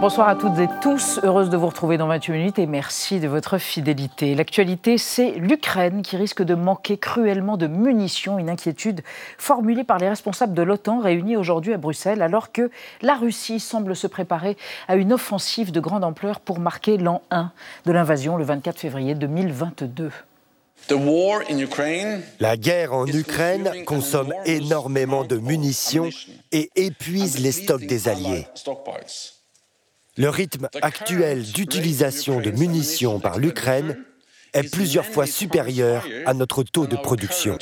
Bonsoir à toutes et tous, heureuse de vous retrouver dans 28 minutes et merci de votre fidélité. L'actualité, c'est l'Ukraine qui risque de manquer cruellement de munitions, une inquiétude formulée par les responsables de l'OTAN réunis aujourd'hui à Bruxelles, alors que la Russie semble se préparer à une offensive de grande ampleur pour marquer l'an 1 de l'invasion le 24 février 2022. La guerre en Ukraine consomme énormément de munitions et épuise les stocks des Alliés. Le rythme actuel d'utilisation de munitions par l'Ukraine est plusieurs fois supérieur à notre taux de production.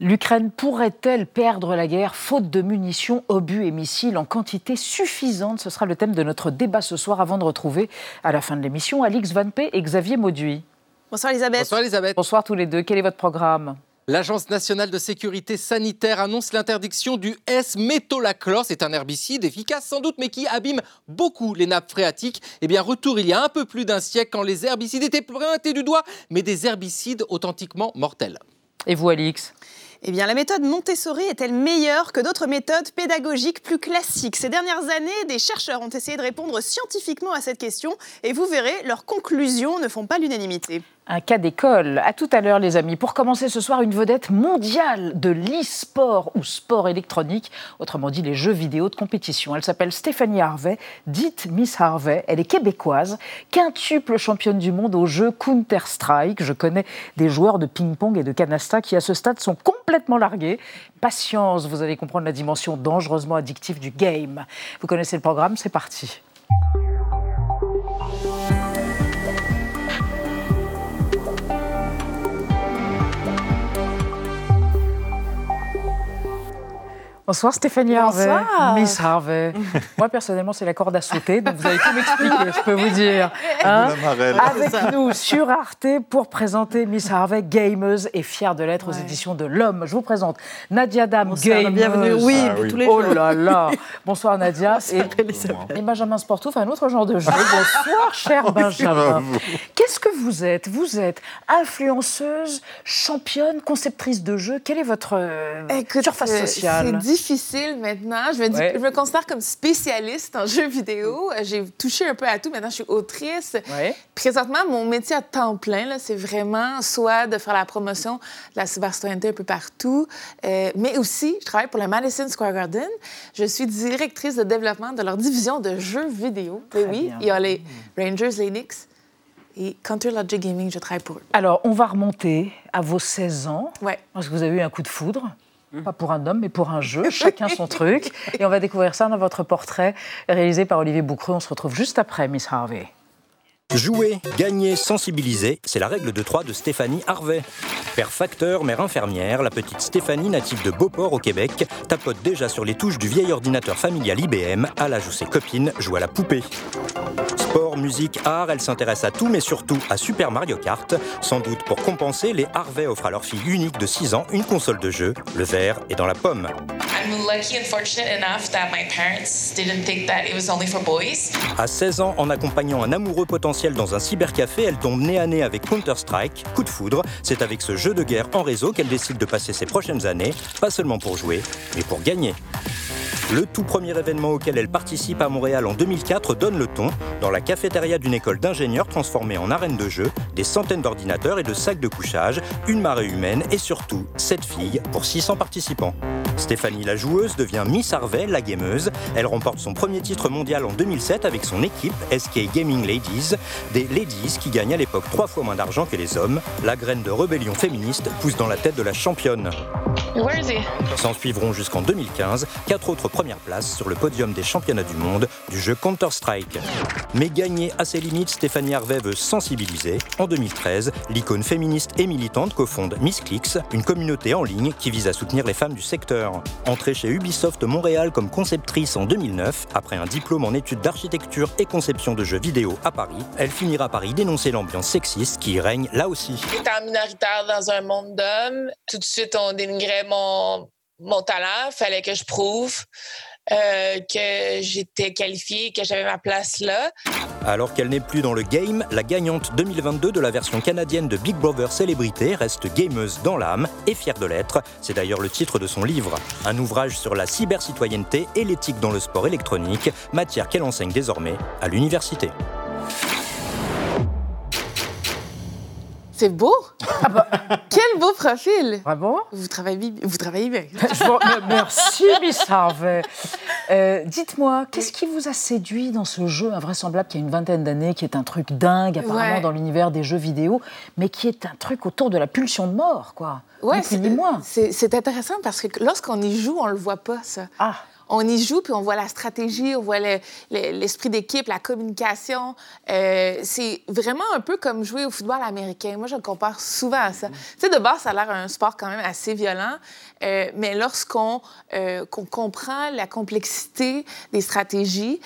L'Ukraine pourrait-elle perdre la guerre faute de munitions, obus et missiles en quantité suffisante? Ce sera le thème de notre débat ce soir avant de retrouver à la fin de l'émission Alix Van P et Xavier Mauduit. Bonsoir Elisabeth. Bonsoir Elisabeth. Bonsoir tous les deux. Quel est votre programme? L'Agence nationale de sécurité sanitaire annonce l'interdiction du S-métolachlore. C'est un herbicide efficace sans doute, mais qui abîme beaucoup les nappes phréatiques. Eh bien, retour il y a un peu plus d'un siècle quand les herbicides étaient pointés du doigt, mais des herbicides authentiquement mortels. Et vous, Alix? Eh bien, la méthode Montessori est-elle meilleure que d'autres méthodes pédagogiques plus classiques? Ces dernières années, des chercheurs ont essayé de répondre scientifiquement à cette question et vous verrez, leurs conclusions ne font pas l'unanimité un cas d'école. À tout à l'heure, les amis. Pour commencer ce soir, une vedette mondiale de l'e-sport ou sport électronique, autrement dit les jeux vidéo de compétition. Elle s'appelle Stéphanie Harvey, dite Miss Harvey. Elle est québécoise, quintuple championne du monde au jeu Counter-Strike. Je connais des joueurs de ping-pong et de canasta qui, à ce stade, sont complètement largués. Patience, vous allez comprendre la dimension dangereusement addictive du game. Vous connaissez le programme, c'est parti. Bonsoir Stéphanie Harvey. Miss Harvey. Moi personnellement c'est la corde à sauter, donc vous avez tout m'expliquer, je peux vous dire. Hein. Avec nous sur Arte pour présenter Miss Harvey, gameuse et fière de l'être aux éditions de l'Homme. Je vous présente Nadia Dam, gameuse. Bienvenue, oui, ah tous les Oh là là. Bonsoir Nadia. et, Benjamin Sportouf, un autre genre de jeu. Bonsoir cher Benjamin. Qu'est-ce que vous êtes? Vous êtes influenceuse, championne, conceptrice de jeux. Quelle est votre euh, surface sociale? Difficile maintenant. Je me, je me considère comme spécialiste en jeux vidéo. J'ai touché un peu à tout. Maintenant, je suis autrice. Présentement, mon métier à temps plein, c'est vraiment soit de faire la promotion de la cybercitoyenneté un peu partout, euh, mais aussi, je travaille pour le Madison Square Garden. Je suis directrice de développement de leur division de jeux vidéo. oui, il y a les Rangers, les Knicks. Et Counter Logic Gaming, je travaille pour eux. Alors, on va remonter à vos 16 ans. Ouais. Parce que vous avez eu un coup de foudre. Pas pour un homme, mais pour un jeu, chacun son truc. Et on va découvrir ça dans votre portrait réalisé par Olivier Boucreux. On se retrouve juste après, Miss Harvey. Jouer, gagner, sensibiliser, c'est la règle de trois de Stéphanie Harvey. Père facteur, mère infirmière, la petite Stéphanie, native de Beauport au Québec, tapote déjà sur les touches du vieil ordinateur familial IBM à l'âge où ses copines jouent à la poupée. Sport, musique, art, elle s'intéresse à tout, mais surtout à Super Mario Kart. Sans doute pour compenser, les Harvey offrent à leur fille unique de 6 ans une console de jeu. Le verre est dans la pomme. À 16 ans, en accompagnant un amoureux potentiel dans un cybercafé, elle tombe nez à nez avec Counter-Strike. Coup de foudre, c'est avec ce jeu de guerre en réseau qu'elle décide de passer ses prochaines années, pas seulement pour jouer, mais pour gagner. Le tout premier événement auquel elle participe à Montréal en 2004 donne le ton. Dans la cafétéria d'une école d'ingénieurs transformée en arène de jeu, des centaines d'ordinateurs et de sacs de couchage, une marée humaine et surtout 7 filles pour 600 participants. Stéphanie la joueuse devient Miss Harvey, la gameuse. Elle remporte son premier titre mondial en 2007 avec son équipe SK Gaming Ladies, des ladies qui gagnent à l'époque trois fois moins d'argent que les hommes. La graine de rébellion féministe pousse dans la tête de la championne. S'en suivront jusqu'en 2015 quatre autres premières places sur le podium des championnats du monde du jeu Counter-Strike. Mais gagner à ses limites, Stéphanie Harvey veut sensibiliser. En 2013, l'icône féministe et militante cofonde Miss Clicks, une communauté en ligne qui vise à soutenir les femmes du secteur. Entrée chez Ubisoft Montréal comme conceptrice en 2009, après un diplôme en études d'architecture et conception de jeux vidéo à Paris, elle finira par y dénoncer l'ambiance sexiste qui y règne là aussi. Étant minoritaire dans un monde d'hommes, tout de suite on dénigrait mon, mon talent, fallait que je prouve. Euh, que j'étais qualifiée, que j'avais ma place là. Alors qu'elle n'est plus dans le game, la gagnante 2022 de la version canadienne de Big Brother Célébrité reste gameuse dans l'âme et fière de l'être. C'est d'ailleurs le titre de son livre. Un ouvrage sur la cybercitoyenneté et l'éthique dans le sport électronique, matière qu'elle enseigne désormais à l'université. C'est beau. Ah bah. Quel beau profil. Bravo. Vous travaillez, vous travaillez bien. merci, Miss Harvey. Euh, dites-moi, qu'est-ce qui vous a séduit dans ce jeu invraisemblable qui a une vingtaine d'années, qui est un truc dingue apparemment dans l'univers des jeux vidéo, mais qui est un truc autour de la pulsion de mort, quoi? Ouais, c'est intéressant parce que lorsqu'on y joue, on le voit pas, ça. Ah on y joue, puis on voit la stratégie, on voit l'esprit d'équipe, la communication. Euh, c'est vraiment un peu comme jouer au football américain. Moi, je le compare souvent à ça. Mm. Tu sais, de base, ça a l'air un sport quand même assez violent, euh, mais lorsqu'on euh, comprend la complexité des stratégies,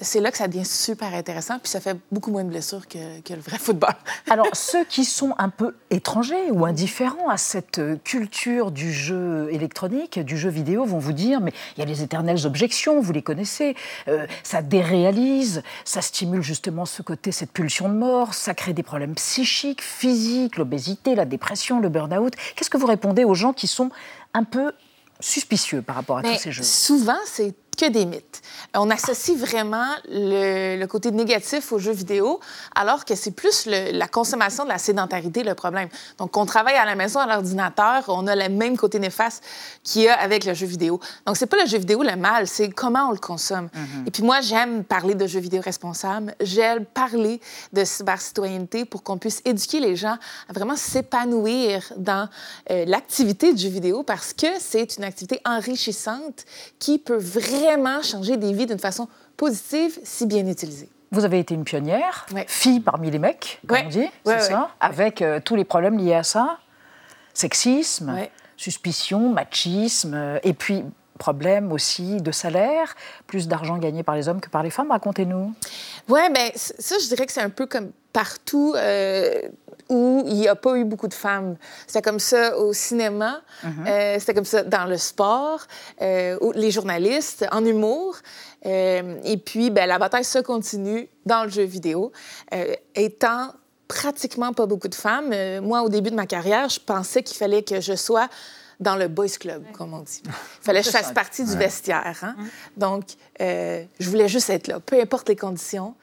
c'est là que ça devient super intéressant, puis ça fait beaucoup moins de blessures que, que le vrai football. Alors, ceux qui sont un peu étrangers ou indifférents à cette culture du jeu électronique, du jeu vidéo, vont vous dire, mais il y a les éternelles objections, vous les connaissez. Euh, ça déréalise, ça stimule justement ce côté, cette pulsion de mort, ça crée des problèmes psychiques, physiques, l'obésité, la dépression, le burn-out. Qu'est-ce que vous répondez aux gens qui sont un peu suspicieux par rapport à tous ces jeux? Souvent, c'est que des mythes. On associe vraiment le, côté négatif aux jeux vidéo, alors que c'est plus la consommation de la sédentarité le problème. Donc, on travaille à la maison à l'ordinateur, on a le même côté néfaste qu'il y a avec le jeu vidéo. Donc, c'est pas le jeu vidéo le mal, c'est comment on le consomme. Mm-hmm. Et puis moi, j'aime parler de jeux vidéo responsables, j'aime parler de cybercitoyenneté pour qu'on puisse éduquer les gens à vraiment s'épanouir dans euh, l'activité du jeu vidéo parce que c'est une activité enrichissante qui peut vraiment vraiment changer des vies d'une façon positive si bien utilisée. Vous avez été une pionnière, fille parmi les mecs, comme on dit, c'est ça, avec euh, tous les problèmes liés à ça, sexisme, suspicion, machisme, euh, et puis problème aussi de salaire, plus d'argent gagné par les hommes que par les femmes. Racontez-nous. Oui, bien, ça, je dirais que c'est un peu comme partout. Euh, où il n'y a pas eu beaucoup de femmes. C'était comme ça au cinéma, euh, c'était comme ça dans le sport, euh, les journalistes, en humour. Euh, et puis, ben, la bataille se continue dans le jeu vidéo. étant pratiquement pas beaucoup de femmes, moi, au début de ma carrière, je pensais qu'il fallait que je sois dans le boys club, comme on dit. Il fallait que je fasse partie du vestiaire. Hein? Donc, je voulais juste être là, peu importe les conditions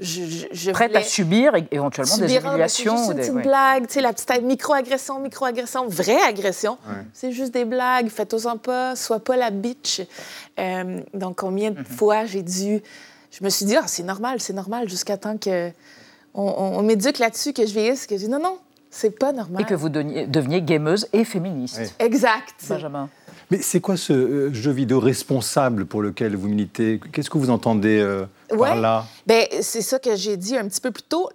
je, Prête à subir éventuellement des ah, humiliations. C'est une petite blague, tu sais, la petite micro-agression, micro-agression, vraie agression. C'est juste des blagues, faites-en pas, sois pas la bitch. Euh, donc, combien de mhm. fois j'ai dû. Je me suis dit, ah, c'est normal, c'est normal, jusqu'à temps que on, m'éduque là-dessus, que je vieillisse, que je dis, non, non, c'est pas normal. Et que vous deveniez, gameuse et féministe. Exact. Benjamin. Mais c'est quoi ce euh, jeu vidéo responsable pour lequel vous militez? Qu'est-ce que vous entendez euh, par là? Ben, C'est ça que j'ai dit un petit peu plus tôt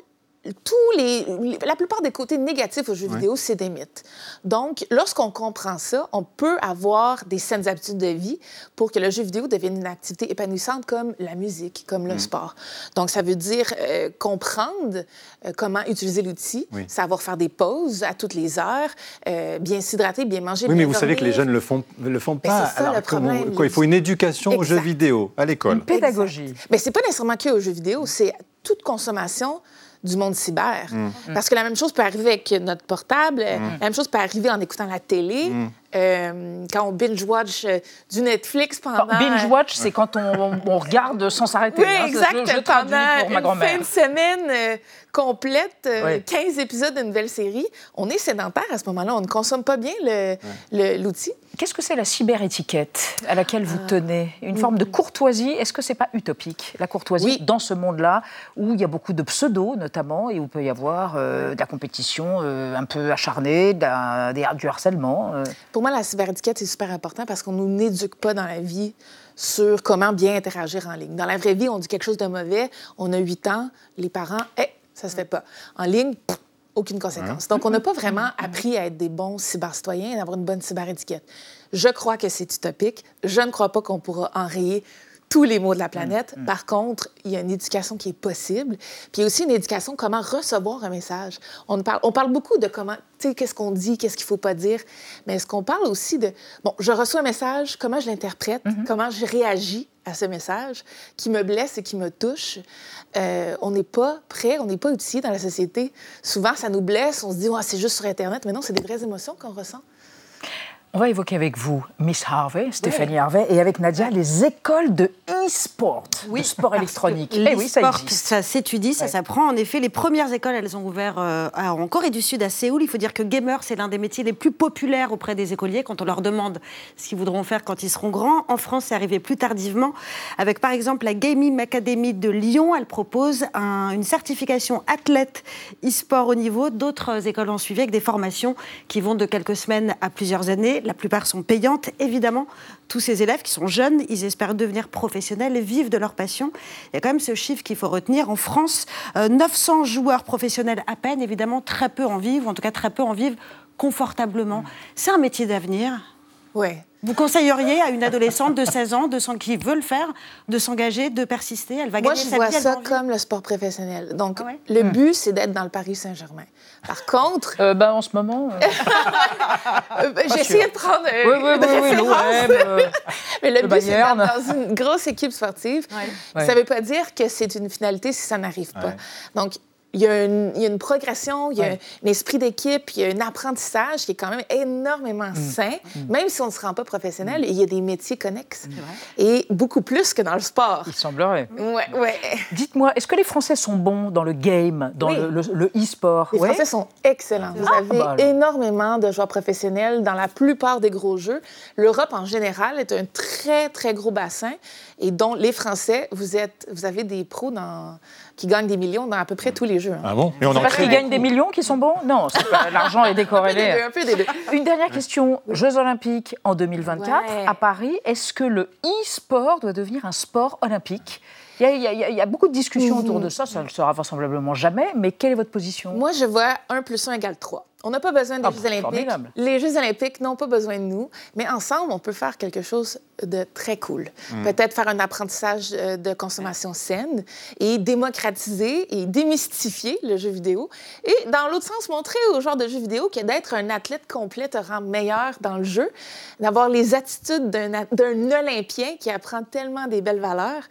tous les, la plupart des côtés négatifs aux jeux vidéo, c'est des mythes. Donc, lorsqu'on comprend ça, on peut avoir des saines habitudes de vie pour que le jeu vidéo devienne une activité épanouissante comme la musique, comme le mm. sport. Donc, ça veut dire euh, comprendre euh, comment utiliser l'outil, savoir faire des pauses à toutes les heures, euh, bien s'hydrater, bien manger. Oui, mais vous savez que les jeunes le font, le font pas. C'est ça le problème. quoi, il faut une éducation aux jeux vidéo à l'école. Une pédagogie. Mais c'est pas nécessairement que aux jeux vidéo, c'est toute consommation du monde cyber. Mm. Parce que la même chose peut arriver avec notre portable, mm. la même chose peut arriver en écoutant la télé. Mm. Euh, quand on binge-watch euh, du Netflix pendant... Binge-watch, c'est quand on, regarde sans s'arrêter. Oui, hein, exact. pendant une fin de semaine euh, complète, 15 épisodes d'une nouvelle série, on est sédentaire à ce moment-là. On ne consomme pas bien l'outil. Qu'est-ce que c'est la cyberétiquette à laquelle vous ah. tenez Une forme de courtoisie. Est-ce que c'est pas utopique, la courtoisie, dans ce monde-là où il y a beaucoup de pseudos, notamment, et où il peut y avoir de la compétition un peu acharnée, du harcèlement pour moi, la cyberétiquette, est super important parce qu'on ne nous éduque pas dans la vie sur comment bien interagir en ligne. Dans la vraie vie, on dit quelque chose de mauvais, on a 8 ans, les parents, hé, ça se fait pas. En ligne, aucune conséquence. Donc, on n'a pas vraiment appris à être des bons cybercitoyens et d'avoir une bonne cyberétiquette. Je crois que c'est utopique. Je ne crois pas qu'on pourra enrayer tous les mots de la planète. Mm, mm. Par contre, il y a une éducation qui est possible. Puis il y a aussi une éducation comment recevoir un message. On parle, on parle beaucoup de comment, tu sais, qu'est-ce qu'on dit, qu'est-ce qu'il faut pas dire. Mais est-ce qu'on parle aussi de, bon, je reçois un message, comment je l'interprète, mm-hmm. comment je réagis à ce message qui me blesse et qui me touche. Euh, on n'est pas prêt, on n'est pas outillé dans la société. Souvent, ça nous blesse, on se dit, c'est juste sur Internet, mais non, c'est des vraies émotions qu'on ressent. On va évoquer avec vous Miss Harvey, Stéphanie Harvey, et avec Nadia les écoles de e-sport, oui, sport électronique. Eh oui, ça Ça s'étudie, ça s'apprend. En effet, les premières écoles, elles ont ouvert euh, en Corée du Sud, à Séoul. Il faut dire que gamer, c'est l'un des métiers les plus populaires auprès des écoliers quand on leur demande ce qu'ils voudront faire quand ils seront grands. En France, c'est arrivé plus tardivement, avec par exemple la Gaming Academy de Lyon. Elle propose une certification athlète e-sport au niveau. D'autres écoles ont suivi avec des formations qui vont de quelques semaines à plusieurs années. La plupart sont payantes. Évidemment, tous ces élèves qui sont jeunes, ils espèrent devenir professionnels et vivre de leur passion. Il y a quand même ce chiffre qu'il faut retenir. En France, 900 euh, joueurs professionnels à peine, évidemment, très peu en vivent, ou en tout cas très peu en vivent confortablement. C'est un métier d'avenir? Oui, vous conseilleriez à une adolescente de 16 ans de qui veut le faire, de s'engager, de persister? Elle va Moi, gagner je vois ça comme le sport professionnel. Donc, ah le hmm. but, c'est d'être dans le Paris Saint-Germain. Par contre... Euh, ben, en ce moment... Euh... euh ben, J'ai essayé de prendre oui, oui, oui, Mais le, but, c'est d'être dans une grosse équipe sportive. Ça ne veut pas dire que c'est une finalité si ça n'arrive pas. Donc, il y, a une, progression, il y a un esprit d'équipe, il y a un apprentissage qui est quand même énormément mm. sain, mm. même si on ne se rend pas professionnel. Il y a des métiers connexes et beaucoup plus que dans le sport. Il semblerait. Ouais, ouais. Dites-moi, est-ce que les Français sont bons dans le game, dans le e-sport? Les Français sont excellents. Vous ah, avez bah énormément de joueurs professionnels dans la plupart des gros jeux. L'Europe en général est un très, très gros bassin et dont les Français, vous, êtes, vous avez des pros dans qui gagnent des millions dans à peu près tous les jeux. Hein. Ah bon Et on parce qu'ils gagnent des millions qui sont bons? Non, l'argent est décorrélé. un peu des deux, Une dernière question. Jeux Olympiques en 2024 à Paris. Est-ce que le e-sport doit devenir un sport olympique? Il y, a, beaucoup de discussions autour de ça, ça ne le sera vraisemblablement jamais, mais quelle est votre position? Moi, je vois 1 plus 1 égale 3. On n'a pas besoin des ah, Jeux olympiques. Les Jeux olympiques n'ont pas besoin de nous, mais ensemble, on peut faire quelque chose de très cool. Hmm. Peut-être faire un apprentissage euh, de consommation saine et démocratiser et démystifier le jeu vidéo. Et dans l'autre sens, montrer au genre de jeu vidéo que d'être un athlète complet te rend meilleur dans le jeu, d'avoir les attitudes d'un Olympien qui apprend tellement des belles valeurs.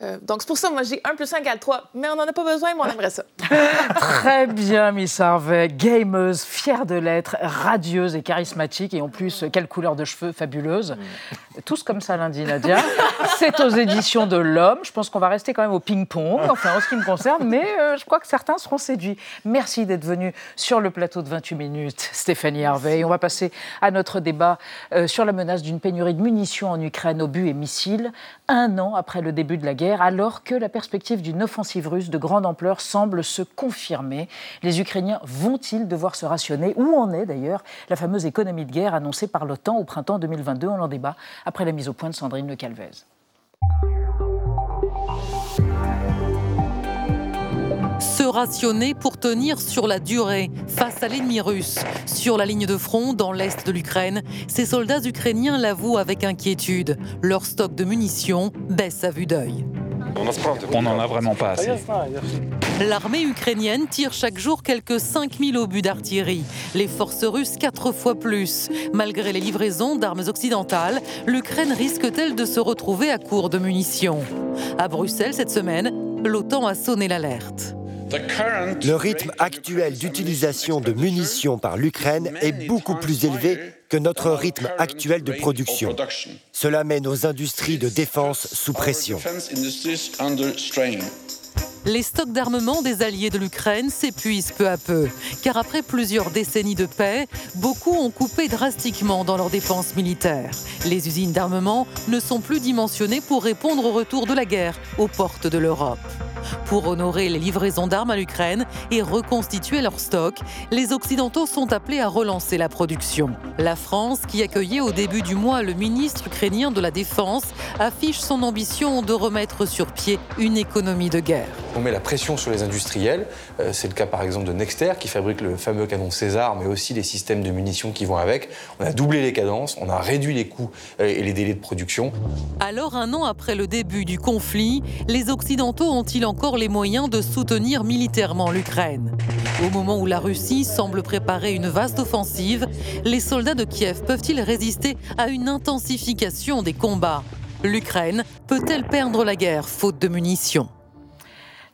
Euh, donc, c'est pour ça, moi, j'ai 1 plus 1 égale 3, mais on n'en a pas besoin, mais on aimerait ça. Très bien, Miss Harvey. Gameuse, fière de l'être, radieuse et charismatique, et en plus, quelle couleur de cheveux fabuleuse. Tous comme ça lundi, Nadia. C'est aux éditions de l'Homme. Je pense qu'on va rester quand même au ping-pong, enfin, en ce qui me concerne, mais euh, je crois que certains seront séduits. Merci d'être venu sur le plateau de 28 minutes, Stéphanie Harvey. on va passer à notre débat euh, sur la menace d'une pénurie de munitions en Ukraine, obus et missiles, un an après le début de la guerre alors que la perspective d'une offensive russe de grande ampleur semble se confirmer. Les Ukrainiens vont-ils devoir se rationner? Où en est d'ailleurs la fameuse économie de guerre annoncée par l'OTAN au printemps 2022 On en débat après la mise au point de Sandrine Le Calvez. Se rationner pour tenir sur la durée face à l'ennemi russe. Sur la ligne de front, dans l'est de l'Ukraine, ces soldats ukrainiens l'avouent avec inquiétude. Leur stock de munitions baisse à vue d'œil. On n'en a vraiment pas assez. L'armée ukrainienne tire chaque jour quelques 5000 obus d'artillerie. Les forces russes quatre fois plus. Malgré les livraisons d'armes occidentales, l'Ukraine risque-t-elle de se retrouver à court de munitions? À Bruxelles cette semaine, l'OTAN a sonné l'alerte. Le rythme actuel d'utilisation de munitions par l'Ukraine est beaucoup plus élevé que notre rythme actuel de production. Cela met nos industries de défense sous pression. Les stocks d'armement des alliés de l'Ukraine s'épuisent peu à peu, car après plusieurs décennies de paix, beaucoup ont coupé drastiquement dans leurs défenses militaires. Les usines d'armement ne sont plus dimensionnées pour répondre au retour de la guerre aux portes de l'Europe. Pour honorer les livraisons d'armes à l'Ukraine et reconstituer leur stock, les Occidentaux sont appelés à relancer la production. La France, qui accueillait au début du mois le ministre ukrainien de la Défense, affiche son ambition de remettre sur pied une économie de guerre. On met la pression sur les industriels. Euh, c'est le cas par exemple de Nexter qui fabrique le fameux canon César, mais aussi les systèmes de munitions qui vont avec. On a doublé les cadences, on a réduit les coûts euh, et les délais de production. Alors, un an après le début du conflit, les Occidentaux ont-ils encore les moyens de soutenir militairement l'Ukraine. Au moment où la Russie semble préparer une vaste offensive, les soldats de Kiev peuvent-ils résister à une intensification des combats? L'Ukraine peut-elle perdre la guerre faute de munitions?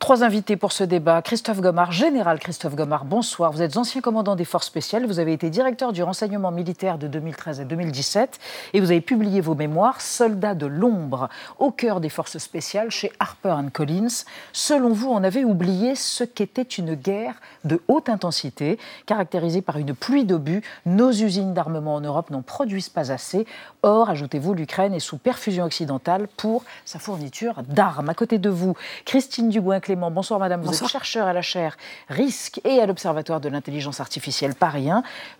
Trois invités pour ce débat. Christophe Gomard, général Christophe Gomard, bonsoir. Vous êtes ancien commandant des forces spéciales, vous avez été directeur du renseignement militaire de 2013 à 2017 et vous avez publié vos mémoires Soldats de l'ombre au cœur des forces spéciales chez Harper Collins. Selon vous, on avait oublié ce qu'était une guerre de haute intensité, caractérisée par une pluie d'obus. Nos usines d'armement en Europe n'en produisent pas assez. Or, ajoutez-vous, l'Ukraine est sous perfusion occidentale pour sa fourniture d'armes. À côté de vous, Christine Dubois-Clé Bonsoir Madame, vous êtes chercheur à la chaire Risque et à l'Observatoire de l'intelligence artificielle Paris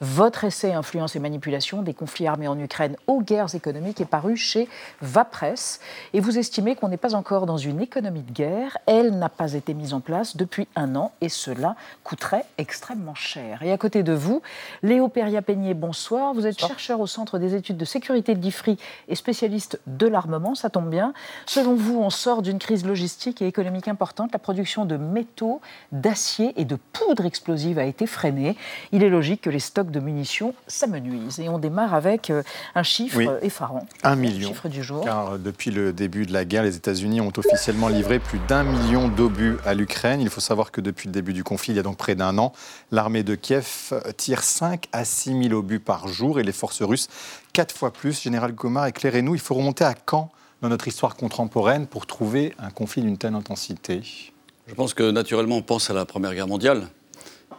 Votre essai Influence et manipulation des conflits armés en Ukraine aux guerres économiques est paru chez Vapresse. Et vous estimez qu'on n'est pas encore dans une économie de guerre. Elle n'a pas été mise en place depuis un an et cela coûterait extrêmement cher. Et à côté de vous, Léo Peria-Peigné, bonsoir. Vous êtes chercheur au Centre des études de sécurité de l'IFRI et spécialiste de l'armement. Ça tombe bien. Selon vous, on sort d'une crise logistique et économique importante la production de métaux, d'acier et de poudre explosive a été freinée. Il est logique que les stocks de munitions s'amenuisent. Et on démarre avec euh, un chiffre effarant. Un million. chiffre du jour. Car euh, depuis le début de la guerre, les États-Unis ont officiellement livré plus d'un million d'obus à l'Ukraine. Il faut savoir que depuis le début du conflit, il y a donc près d'un an, l'armée de Kiev euh, tire 5 à 6 000 obus par jour et les forces russes 4 fois plus. Général Gomard, éclairez-nous, il faut remonter à quand dans notre histoire contemporaine pour trouver un conflit d'une telle intensité Je pense que naturellement on pense à la Première Guerre mondiale,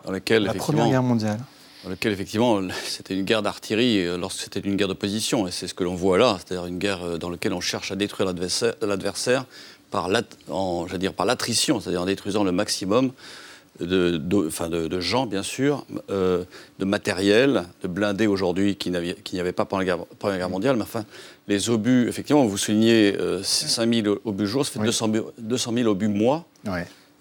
dans laquelle la Première Guerre mondiale. Dans laquelle effectivement c'était une guerre d'artillerie euh, lorsque c'était une guerre de position, et c'est ce que l'on voit là, c'est-à-dire une guerre euh, dans laquelle on cherche à détruire l'adversaire par l'attrition, c'est-à-dire en détruisant le maximum de, de, gens, bien sûr, euh, de matériel, de blindés aujourd'hui qui n'y avait pas pendant la Première Guerre mondiale. Mais enfin, les obus, effectivement, vous soulignez 5 euh, 000 obus jour, ça fait 200, 000 obus mois.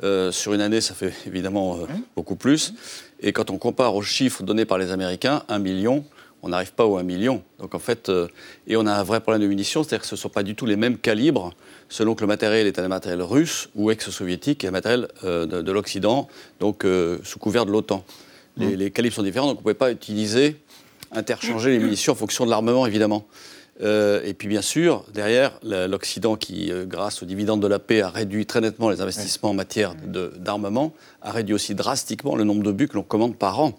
Euh, sur une année, ça fait évidemment beaucoup plus. Et quand on compare aux chiffres donnés par les Américains, 1 million, on n'arrive pas au 1 million. Donc en fait, et on a un vrai problème de munitions, c'est-à-dire que ce ne sont pas du tout les mêmes calibres selon que le matériel est un matériel russe ou ex-soviétique et un matériel euh, de, l'Occident, donc euh, sous couvert de l'OTAN. Mmh. Les, calibres sont différents, donc on ne pouvait pas utiliser, interchanger les munitions en fonction de l'armement, évidemment. Euh, et puis bien sûr, derrière, l'Occident qui, grâce aux dividendes de la paix, a réduit très nettement les investissements en matière d'armement, a réduit aussi drastiquement le nombre d'obus que l'on commande par an.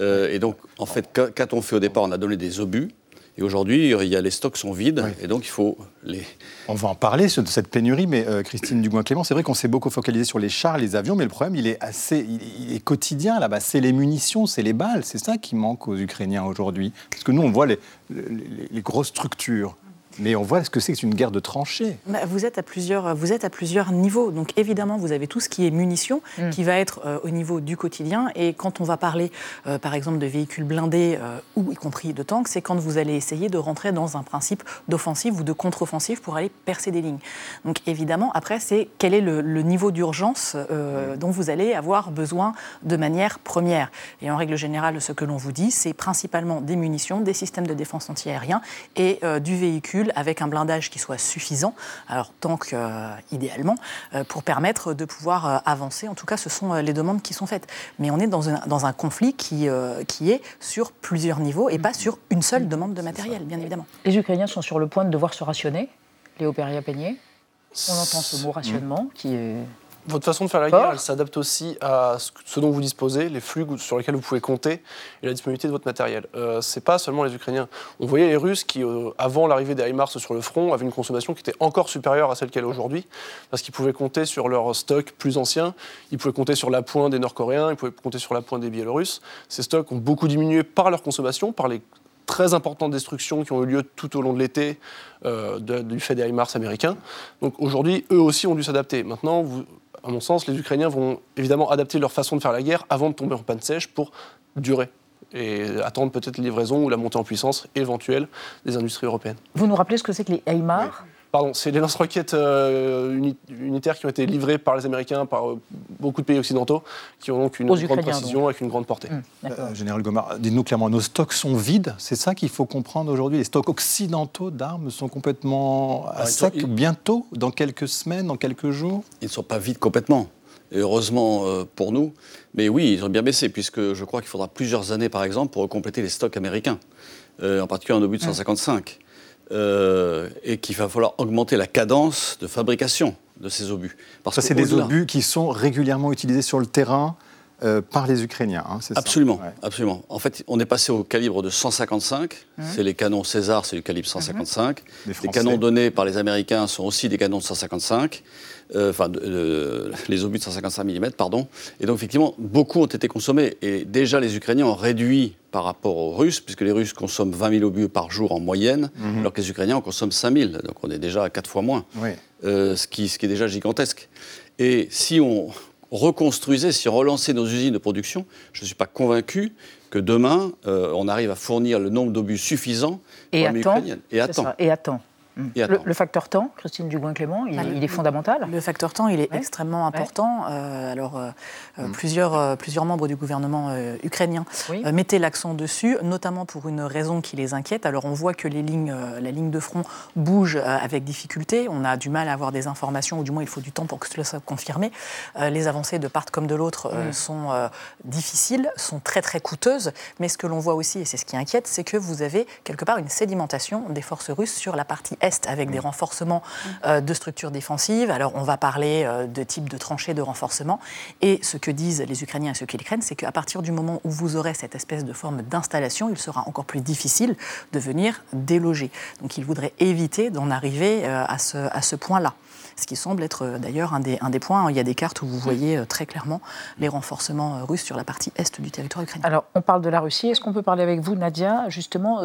et donc, en fait, qu'a-t-on fait au départ? On a donné des obus. Et aujourd'hui, il y a, les stocks sont vides, et donc il faut les. On va en parler de cette pénurie, mais euh, Christine Dugoin-Clément, c'est vrai qu'on s'est beaucoup focalisé sur les chars, les avions, mais le problème, il est assez, il est quotidien là-bas. C'est les munitions, c'est les balles, c'est ça qui manque aux Ukrainiens aujourd'hui. Parce que nous, on voit les, les grosses structures, mais on voit ce que c'est que une guerre de tranchées. Bah, vous, êtes à plusieurs, vous êtes à plusieurs niveaux. Donc évidemment, vous avez tout ce qui est munitions, mm. qui va être euh, au niveau du quotidien. Et quand on va parler, euh, par exemple, de véhicules blindés, euh, ou y compris de tanks, c'est quand vous allez essayer de rentrer dans un principe d'offensive ou de contre-offensive pour aller percer des lignes. Donc évidemment, après, c'est quel est le, niveau d'urgence mm. dont vous allez avoir besoin de manière première. Et en règle générale, ce que l'on vous dit, c'est principalement des munitions, des systèmes de défense antiaérien et du véhicule avec un blindage qui soit suffisant, alors tant qu'idéalement, euh, euh, pour permettre de pouvoir euh, avancer. En tout cas, ce sont les demandes qui sont faites. Mais on est dans un, dans un conflit qui, qui est sur plusieurs niveaux et pas sur une seule demande de matériel, bien évidemment. Les Ukrainiens sont sur le point de devoir se rationner. Léo Peria-Peigné, on entend ce mot rationnement qui est votre façon de faire la guerre, elle s'adapte aussi à ce dont vous disposez, les flux sur lesquels vous pouvez compter et la disponibilité de votre matériel. Euh, c'est pas seulement les Ukrainiens. On voyait les Russes qui, euh, avant l'arrivée des HIMARS sur le front, avaient une consommation qui était encore supérieure à celle qu'elle est aujourd'hui, parce qu'ils pouvaient compter sur leur stock plus ancien, ils pouvaient compter sur l'appoint des Nord-Coréens, ils pouvaient compter sur l'appoint des Biélorusses. Ces stocks ont beaucoup diminué par leur consommation, par les très importantes destructions qui ont eu lieu tout au long de l'été euh, du fait des HIMARS américains. Donc aujourd'hui, eux aussi ont dû s'adapter. Maintenant, vous, à mon sens, les Ukrainiens vont évidemment adapter leur façon de faire la guerre avant de tomber en panne sèche pour durer et attendre peut-être les livraisons ou la montée en puissance éventuelle des industries européennes. Vous nous rappelez ce que c'est que les HIMARS Pardon, c'est les lance-roquettes euh, unitaires qui ont été livrés par les Américains, par euh, beaucoup de pays occidentaux, qui ont donc une grande précision avec une grande portée. Hum, euh, Général Gomard, dites-nous clairement, nos stocks sont vides, c'est ça qu'il faut comprendre aujourd'hui. Les stocks occidentaux d'armes sont complètement à sec bientôt, dans quelques semaines, dans quelques jours? Ils ne sont pas vides complètement. heureusement pour nous. Mais oui, ils ont bien baissé, puisque je crois qu'il faudra plusieurs années, par exemple, pour compléter les stocks américains, en particulier en obus de 155. Et qu'il va falloir augmenter la cadence de fabrication de ces obus. Parce Ça, c'est des obus qui sont régulièrement utilisés sur le terrain euh, par les Ukrainiens, hein, c'est absolument, ça Absolument. En fait, on est passé au calibre de 155. Mmh. C'est les canons César, c'est le calibre 155. Mmh. Les canons donnés par les Américains sont aussi des canons de 155. Euh, enfin, les obus de 155 mm, pardon. Et donc, effectivement, beaucoup ont été consommés. Et déjà, les Ukrainiens ont réduit par rapport aux Russes, puisque les Russes consomment 20 000 obus par jour en moyenne, mmh. alors que les Ukrainiens en consomment 5 000. Donc, on est déjà à 4 fois moins, euh, ce, qui, ce qui est déjà gigantesque. Et si on reconstruisait, si on relançait nos usines de production, je ne suis pas convaincu que demain, euh, on arrive à fournir le nombre d'obus suffisant et à temps. Et à temps. Et à temps. Le, facteur temps, Christine Dugouin-Clément, il, il, est fondamental Le facteur temps, il est extrêmement important. Euh, alors, euh, euh, mm. plusieurs, plusieurs membres du gouvernement ukrainien mettaient l'accent dessus, notamment pour une raison qui les inquiète. Alors, on voit que les lignes, la ligne de front bouge avec difficulté. On a du mal à avoir des informations, ou du moins, il faut du temps pour que cela soit confirmé. les avancées de part comme de l'autre mm. sont difficiles, sont très, très coûteuses. Mais ce que l'on voit aussi, et c'est ce qui inquiète, c'est que vous avez quelque part une sédimentation des forces russes sur la partie avec des renforcements euh, de structures défensives. Alors, on va parler euh, de type de tranchées de renforcement. Et ce que disent les Ukrainiens et ceux qui les craignent, c'est qu'à partir du moment où vous aurez cette espèce de forme d'installation, il sera encore plus difficile de venir déloger. Donc, ils voudraient éviter d'en arriver euh, à ce, à ce point-là ce qui semble être euh, d'ailleurs un des, un des points. Il y a des cartes où vous voyez euh, très clairement les renforcements euh, russes sur la partie est du territoire ukrainien. Alors, on parle de la Russie. Est-ce qu'on peut parler avec vous, Nadia, justement,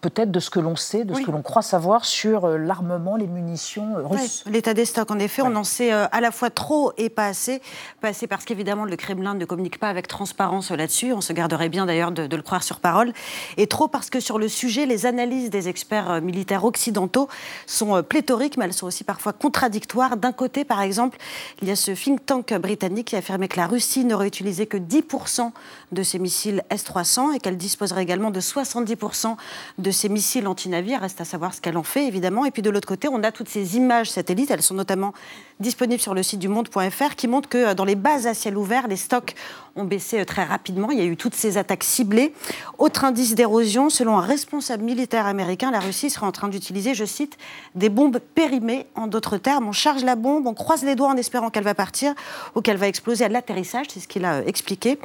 peut-être de ce que l'on sait, de ce que l'on croit savoir sur l'armement, les munitions russes? L'état des stocks, en effet, on en sait à la fois trop et pas assez. Pas assez parce qu'évidemment, le Kremlin ne communique pas avec transparence là-dessus. On se garderait bien d'ailleurs de, de, le croire sur parole. Et trop parce que sur le sujet, les analyses des experts militaires occidentaux sont pléthoriques, mais elles sont aussi parfois contradictoires d'un côté, par exemple, il y a ce think tank britannique qui a affirmé que la Russie n'aurait utilisé que 10% de ses missiles S-300 et qu'elle disposerait également de 70% de ses missiles anti-navires. Reste à savoir ce qu'elle en fait, évidemment. Et puis de l'autre côté, on a toutes ces images satellites. Elles sont notamment disponibles sur le site du monde.fr qui montrent que euh, dans les bases à ciel ouvert, les stocks ont baissé euh, très rapidement. Il y a eu toutes ces attaques ciblées. Autre indice d'érosion, selon un responsable militaire américain, la Russie serait en train d'utiliser, je cite, des bombes périmées. En d'autres termes, on charge la bombe, on croise les doigts en espérant qu'elle va partir ou qu'elle va exploser à l'atterrissage, c'est ce qu'il a euh, expliqué.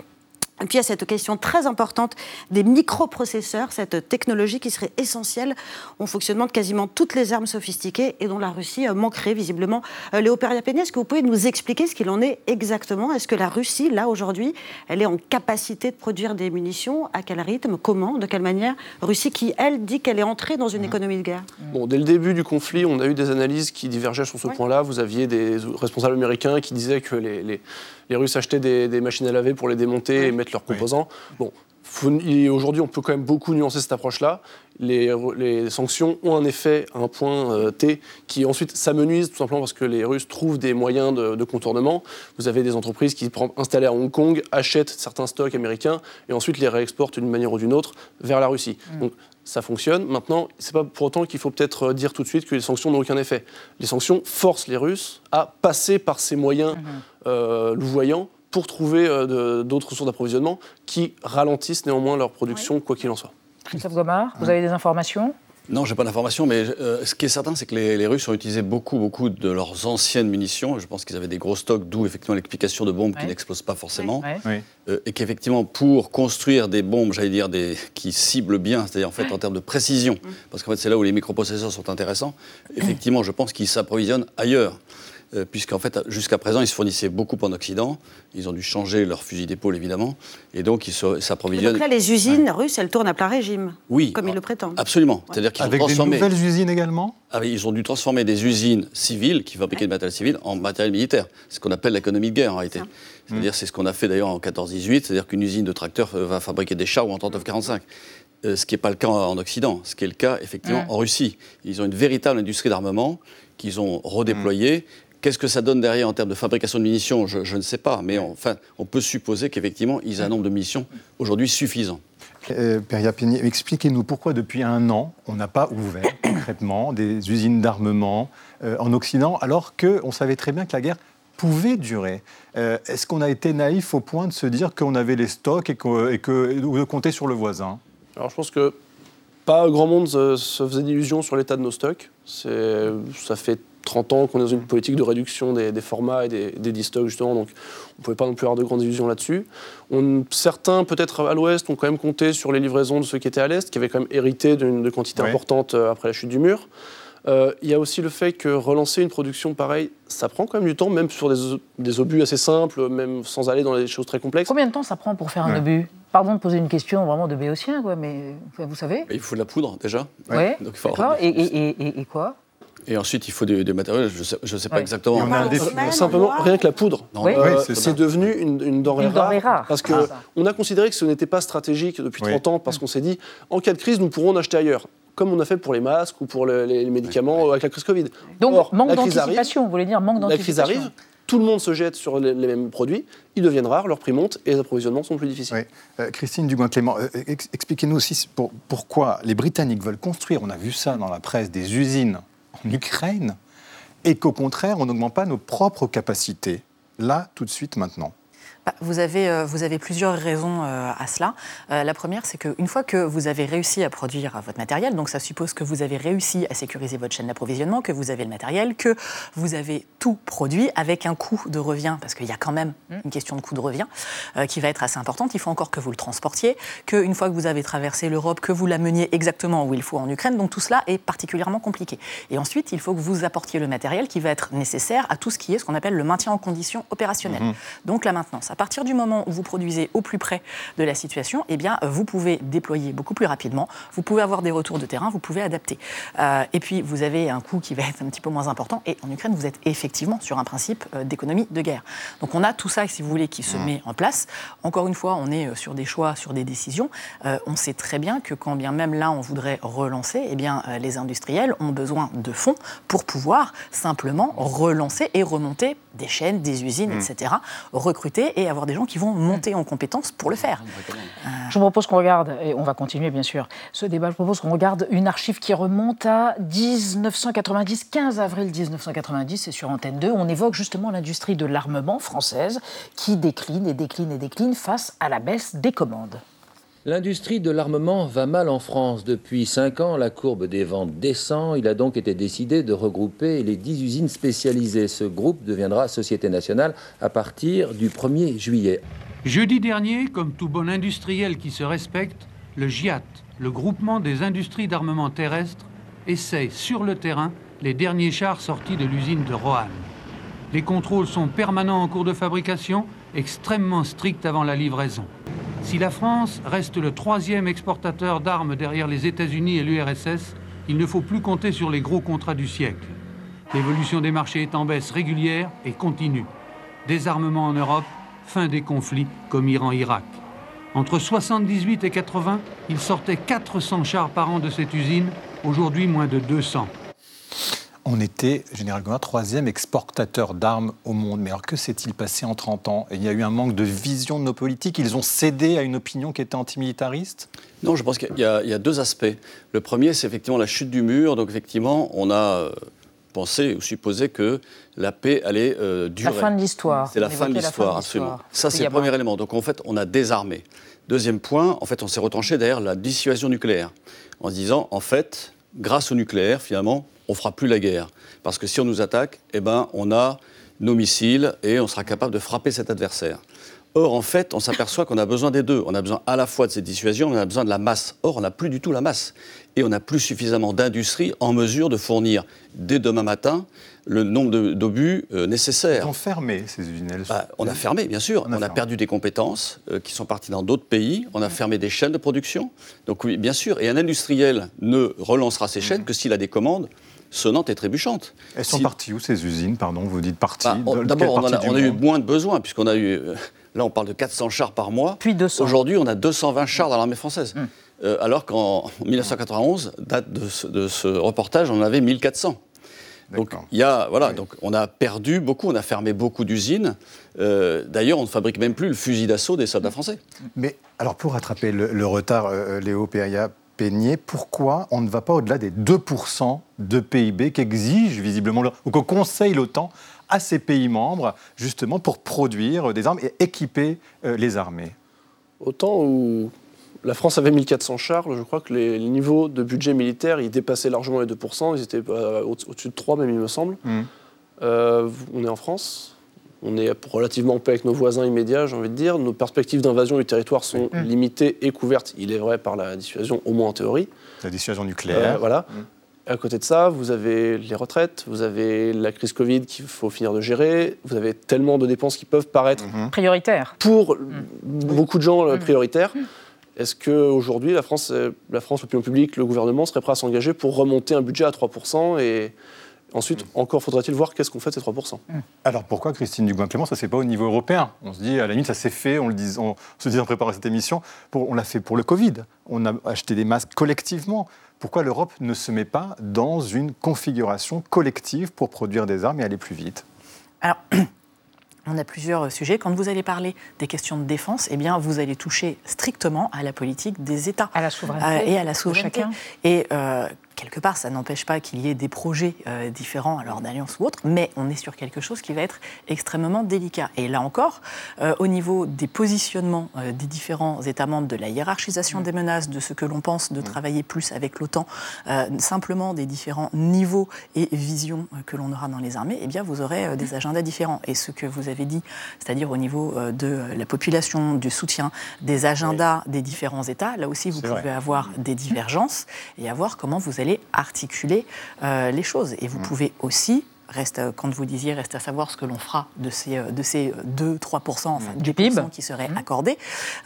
Et puis il y a cette question très importante des microprocesseurs, cette technologie qui serait essentielle au fonctionnement de quasiment toutes les armes sophistiquées et dont la Russie euh, manquerait visiblement. Euh, Léo Periapeni, est-ce que vous pouvez nous expliquer ce qu'il en est exactement? Est-ce que la Russie, là aujourd'hui, elle est en capacité de produire des munitions? À quel rythme? Comment? De quelle manière? Russie qui, elle, dit qu'elle est entrée dans une mmh. économie de guerre. Bon, dès le début du conflit, on a eu des analyses qui divergeaient sur ce point-là. Vous aviez des responsables américains qui disaient que les les Russes achetaient des, machines à laver pour les démonter et mettre leurs composants. Bon, aujourd'hui, on peut quand même beaucoup nuancer cette approche-là. Les, sanctions ont un effet à un point euh, T qui ensuite s'amenuise tout simplement parce que les Russes trouvent des moyens de, contournement. Vous avez des entreprises qui, installées à Hong Kong, achètent certains stocks américains et ensuite les réexportent d'une manière ou d'une autre vers la Russie. Mm. Donc ça fonctionne. Maintenant, c'est pas pour autant qu'il faut peut-être dire tout de suite que les sanctions n'ont aucun effet. Les sanctions forcent les Russes à passer par ces moyens mm-hmm. euh, louvoyants pour trouver euh, d'autres sources d'approvisionnement qui ralentissent néanmoins leur production, quoi qu'il en soit. Christophe Gomard, vous avez des informations? Non, je n'ai pas d'informations, mais euh, ce qui est certain, c'est que les, Russes ont utilisé beaucoup, beaucoup de leurs anciennes munitions. Je pense qu'ils avaient des gros stocks, d'où effectivement l'explication de bombes qui n'explosent pas forcément. Euh, et qu'effectivement, pour construire des bombes, j'allais dire, des, qui ciblent bien, c'est-à-dire en fait en termes de précision, parce qu'en fait c'est là où les microprocesseurs sont intéressants, effectivement, je pense qu'ils s'approvisionnent ailleurs. Euh, puisqu'en fait, jusqu'à présent, ils se fournissaient beaucoup en Occident. Ils ont dû changer leur fusil d'épaule, évidemment. Et donc, ils s'approvisionnent. Donc là, les usines russes, elles tournent à plein régime. Oui. Comme ils le prétendent. Absolument. C'est-à-dire qu'ils Avec des nouvelles usines également? Ah Ils ont dû transformer des usines civiles qui fabriquaient du matériel civil en matériel militaire. C'est ce qu'on appelle l'économie de guerre, en réalité. C'est-à-dire, c'est ce qu'on a fait d'ailleurs en 14-18. C'est-à-dire qu'une usine de tracteurs euh, va fabriquer des chars ou en 39-45. Euh, ce qui n'est pas le cas en Occident, ce qui est le cas effectivement en Russie. Ils ont une véritable industrie d'armement qu'ils ont redéployée Qu'est-ce que ça donne derrière en termes de fabrication de munitions? Je, ne sais pas, mais enfin, on peut supposer qu'effectivement, ils ont un nombre de munitions aujourd'hui suffisant. Euh, expliquez-nous pourquoi depuis un an, on n'a pas ouvert concrètement des usines d'armement euh, en Occident, alors qu'on savait très bien que la guerre pouvait durer. Euh, est-ce qu'on a été naïf au point de se dire qu'on avait les stocks et, que, et que, de compter sur le voisin? Alors je pense que pas grand monde se, faisait d'illusions sur l'état de nos stocks. Ça fait 30 ans qu'on est dans une politique de réduction des, formats et des, des stocks justement, donc on ne pouvait pas non plus avoir de grandes illusions là-dessus. certains, peut-être à l'ouest, ont quand même compté sur les livraisons de ceux qui étaient à l'est, qui avaient quand même hérité d'une quantité importante euh, après la chute du mur. Euh, il y a aussi le fait que relancer une production pareille, ça prend quand même du temps, même sur des, obus assez simples, même sans aller dans des choses très complexes. Combien de temps ça prend pour faire un obus? Pardon de poser une question vraiment de béotien, quoi, mais vous savez? Il faut de la poudre déjà. Oui. Et, et, et, quoi? Et ensuite, il faut des, matériaux, je ne sais, pas exactement. On a simplement, rien que la poudre. Euh, c'est devenu une, denrée, rare, Parce qu'on on a considéré que ce n'était pas stratégique depuis 30 ans, parce qu'on s'est dit, en cas de crise, nous pourrons en acheter ailleurs comme on a fait pour les masques ou pour les, médicaments avec la crise Covid. Donc, manque d'anticipation, vous voulez dire manque d'anticipation La crise arrive, tout le monde se jette sur les, mêmes produits, ils deviennent rares, leurs prix montent et les approvisionnements sont plus difficiles. Euh, Christine Dubois-Clément, euh, expliquez-nous aussi pourquoi les Britanniques veulent construire, on a vu ça dans la presse, des usines en Ukraine et qu'au contraire, on n'augmente pas nos propres capacités, là, tout de suite, maintenant. Bah, vous avez, euh, vous avez plusieurs raisons euh, à cela. Euh, la première, c'est qu'une fois que vous avez réussi à produire votre matériel, donc ça suppose que vous avez réussi à sécuriser votre chaîne d'approvisionnement, que vous avez le matériel, que vous avez tout produit avec un coût de revient, parce qu'il y a quand même mmh. une question de coût de revient qui va être assez importante. Il faut encore que vous le transportiez, qu'une fois que vous avez traversé l'Europe, que vous l'ameniez exactement où il faut en Ukraine. Donc tout cela est particulièrement compliqué. Et ensuite, il faut que vous apportiez le matériel qui va être nécessaire à tout ce qui est ce qu'on appelle le maintien en condition opérationnelle. Mmh. Donc la maintenance. À partir du moment où vous produisez au plus près de la situation, eh bien, vous pouvez déployer beaucoup plus rapidement, vous pouvez avoir des retours de terrain, vous pouvez adapter. Euh, et puis, vous avez un coût qui va être un petit peu moins important. Et en Ukraine, vous êtes effectivement sur un principe euh, d'économie de guerre. Donc, on a tout ça, si vous voulez, qui se mmh. met en place. Encore une fois, on est euh, sur des choix, sur des décisions. on sait très bien que quand bien même là, on voudrait relancer, eh bien, les industriels ont besoin de fonds pour pouvoir simplement relancer et remonter des chaînes, des usines, mmh. etc., recruter et avoir des gens qui vont monter en compétences pour le faire. Je vous propose qu'on regarde, et on va continuer bien sûr ce débat, je propose qu'on regarde une archive qui remonte à 1990, 15 avril 1990, c'est sur Antenne 2, on évoque justement l'industrie de l'armement française qui décline et décline et décline face à la baisse des commandes. L'industrie de l'armement va mal en France. Depuis 5 ans, la courbe des ventes descend. Il a donc été décidé de regrouper les 10 usines spécialisées. Ce groupe deviendra Société nationale à partir du 1er juillet. Jeudi dernier, comme tout bon industriel qui se respecte, le GIAT, le groupement des industries d'armement terrestre, essaie sur le terrain les derniers chars sortis de l'usine de Roanne. Les contrôles sont permanents en cours de fabrication, extrêmement stricts avant la livraison. Si la France reste le troisième exportateur d'armes derrière les États-Unis et l'URSS, il ne faut plus compter sur les gros contrats du siècle. L'évolution des marchés est en baisse régulière et continue. Désarmement en Europe, fin des conflits comme Iran-Irak. Entre 78 et 80, il sortait 400 chars par an de cette usine, aujourd'hui moins de 200 on était, Général Gouin, troisième exportateur d'armes au monde. Mais alors que s'est-il passé en 30 ans? Il y a eu un manque de vision de nos politiques? Ils ont cédé à une opinion qui était antimilitariste? Non, je pense qu'il y, a deux aspects. Le premier, c'est effectivement la chute du mur. Donc effectivement, on a euh, pensé ou supposé que la paix allait euh, durer. La fin de l'histoire. C'est la, fin de l'histoire, absolument. Ça, c'est le premier élément. Donc en fait, on a désarmé. Deuxième point, en fait, on s'est retranché derrière la dissuasion nucléaire en se disant, en fait, grâce au nucléaire, finalement, on fera plus la guerre. Parce que si on nous attaque, eh ben, on a nos missiles et on sera capable de frapper cet adversaire. Or, en fait, on s'aperçoit qu'on a besoin des deux. On a besoin à la fois de ces dissuasions, on a besoin de la masse. Or, on n'a plus du tout la masse. Et on n'a plus suffisamment d'industrie en mesure de fournir, dès demain matin, le nombre d'obus euh, nécessaires. Ils ont fermé ces usines bah, On a fermé, bien sûr. On a, perdu des compétences euh, qui sont parties dans d'autres pays. On a fermé des chaînes de production. Donc, oui, bien sûr. Et un industriel ne relancera ses chaînes que s'il a des commandes sonnante et trébuchante. Elles sont parties où ces usines Pardon, vous dites parties bah, D'abord, on, a, eu moins de besoins, puisqu'on a eu. Euh, là, on parle de 400 chars par mois. Puis 200. Aujourd'hui, on a 220 chars dans l'armée française. Hum. Euh, alors qu'en 1991, date de ce, reportage, on en avait 1400. Donc, il y a, voilà, donc on a perdu beaucoup, on a fermé beaucoup d'usines. Euh, d'ailleurs, on ne fabrique même plus le fusil d'assaut des soldats français. Mais alors, pour rattraper le, retard, Léo Pourquoi on ne va pas au-delà des 2% de PIB qu'exige visiblement, ou que conseille l'OTAN à ses pays membres, justement pour produire des armes et équiper euh, les armées? Autant où la France avait 1400 chars. Je crois que les, niveaux de budget militaire, ils dépassaient largement les 2%. Ils étaient au-dessus de 3 même, il me semble. Mmh. on est en France. On est relativement en paix avec nos voisins immédiats, j'ai envie de dire. Nos perspectives d'invasion du territoire sont mmh. limitées et couvertes, il est vrai, par la dissuasion, au moins en théorie. La dissuasion nucléaire. voilà. Mmh. À côté de ça, vous avez les retraites, vous avez la crise Covid qu'il faut finir de gérer, vous avez tellement de dépenses qui peuvent paraître mhm. prioritaires pour beaucoup de gens euh, prioritaires. Est-ce qu'aujourd'hui, la France, euh, la France, l'opinion publique, le gouvernement serait prêt à s'engager pour remonter un budget à 3% et Ensuite, encore faudrait-il voir qu'est-ce qu'on fait de ces 3%. Alors pourquoi, Christine Dugoin-Clément, ça ne se fait pas au niveau européen? On se dit, à la limite, ça s'est fait, on, le dit, on se dit en préparant cette émission, pour, on l'a fait pour le Covid. On a acheté des masques collectivement pourquoi l'Europe ne se met pas dans une configuration collective pour produire des armes et aller plus vite? Alors, on a plusieurs sujets. Quand vous allez parler des questions de défense, eh bien, vous allez toucher strictement à la politique des États. À la souveraineté. Euh, et à la souveraineté. Et euh, quelque part, ça n'empêche pas qu'il y ait des projets euh, différents, alors d'alliance ou autre, mais on est sur quelque chose qui va être extrêmement délicat. Et là encore, euh, au niveau des positionnements euh, des différents États membres, de la hiérarchisation des menaces, de ce que l'on pense de travailler plus avec l'OTAN, simplement des différents niveaux et visions que l'on aura dans les armées, eh bien, vous aurez des agendas différents. Et ce que vous avez dit, c'est-à-dire au niveau de la population, du soutien, des agendas des différents États, là aussi, vous pouvez avoir des divergences et avoir comment vous allez articuler euh, les choses. Et vous mm. pouvez aussi Reste, quand vous disiez, reste à savoir ce que l'on fera de ces, euh, de ces 2-3%, enfin, du PIB qui seraient mmh. accordés.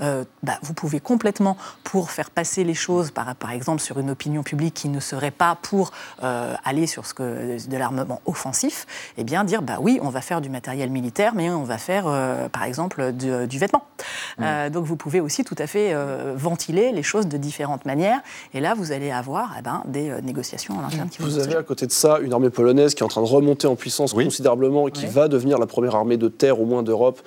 Euh, bah, vous pouvez complètement, pour faire passer les choses, par, par exemple, sur une opinion publique qui ne serait pas pour euh, aller sur ce que, de l'armement offensif, eh bien dire, bah oui, on va faire du matériel militaire, mais on va faire, par exemple, du, vêtement. Mmh. donc vous pouvez aussi tout à fait ventiler les choses de différentes manières. Et là, vous allez avoir eh ben, des négociations en interne qui vont Vous avez à côté de ça une armée polonaise qui est en train de remonter en puissance considérablement et qui va devenir la première armée de terre au moins d'Europe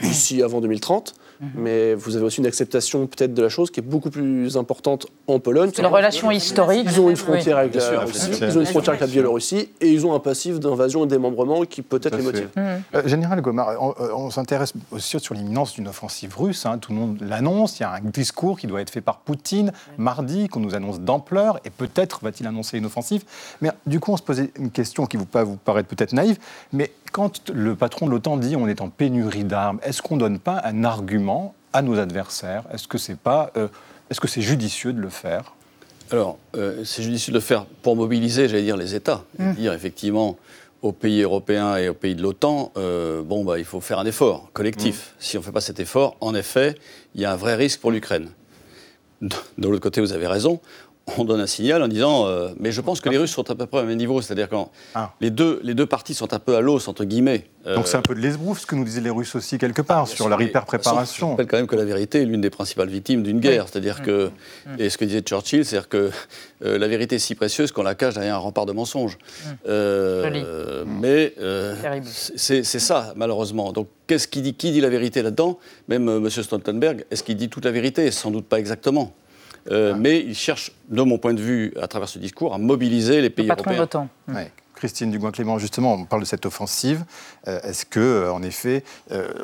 d'ici avant 2030. Mhm. Mais vous avez aussi une acceptation peut-être de la chose qui est beaucoup plus importante en Pologne. C'est une relation historique. Ils ont une frontière avec la Russie, ils ont une frontière avec la Biélorussie et ils ont un passif d'invasion et de démembrement qui peut-être les motive. Mhm. Euh, Général Gomard, on, s'intéresse aussi sur l'imminence d'une offensive russe. Hein. tout le monde l'annonce. Il y a un discours qui doit être fait par Poutine mardi, qu'on nous annonce d'ampleur et peut-être va-t-il annoncer une offensive. Mais du coup, on se posait une question qui vous peut vous paraître peut-être naïve, mais quand le patron de l'OTAN dit on est en pénurie d'armes, est-ce qu'on ne donne pas un argument à nos adversaires Est-ce que c'est pas, euh, est-ce que c'est judicieux de le faire? Alors, euh, c'est judicieux de le faire pour mobiliser, j'allais dire, les États. Mmh. Dire effectivement aux pays européens et aux pays de l'OTAN, euh, bon, bah, il faut faire un effort collectif. Mmh. Si on ne fait pas cet effort, en effet, il y a un vrai risque pour l'Ukraine. De l'autre côté, vous avez raison on donne un signal en disant euh, mais je pense que les Russes sont à peu près au même niveau, c'est-à-dire quand ah. les, deux, les deux parties sont un peu à l'os entre guillemets. Euh, Donc c'est un peu de l'esbrouf ce que nous disaient les Russes aussi quelque part sur la hyper-préparation. Je rappelle quand même que la vérité est l'une des principales victimes d'une guerre, c'est-à-dire que et ce que disait Churchill, c'est-à-dire que euh, la vérité est si précieuse qu'on la cache derrière un rempart de mensonges. Mm. mais c'est ça malheureusement. Donc qu'est-ce qui dit qui dit la vérité là-dedans? Même M. Stoltenberg, est-ce qu'il dit toute la vérité? Sans doute pas exactement. Euh, mais il cherche, de mon point de vue, à travers ce discours, à mobiliser les pays européens. Christine Dugoin-Clément, justement, on parle de cette offensive. Euh, est-ce que, euh, en effet,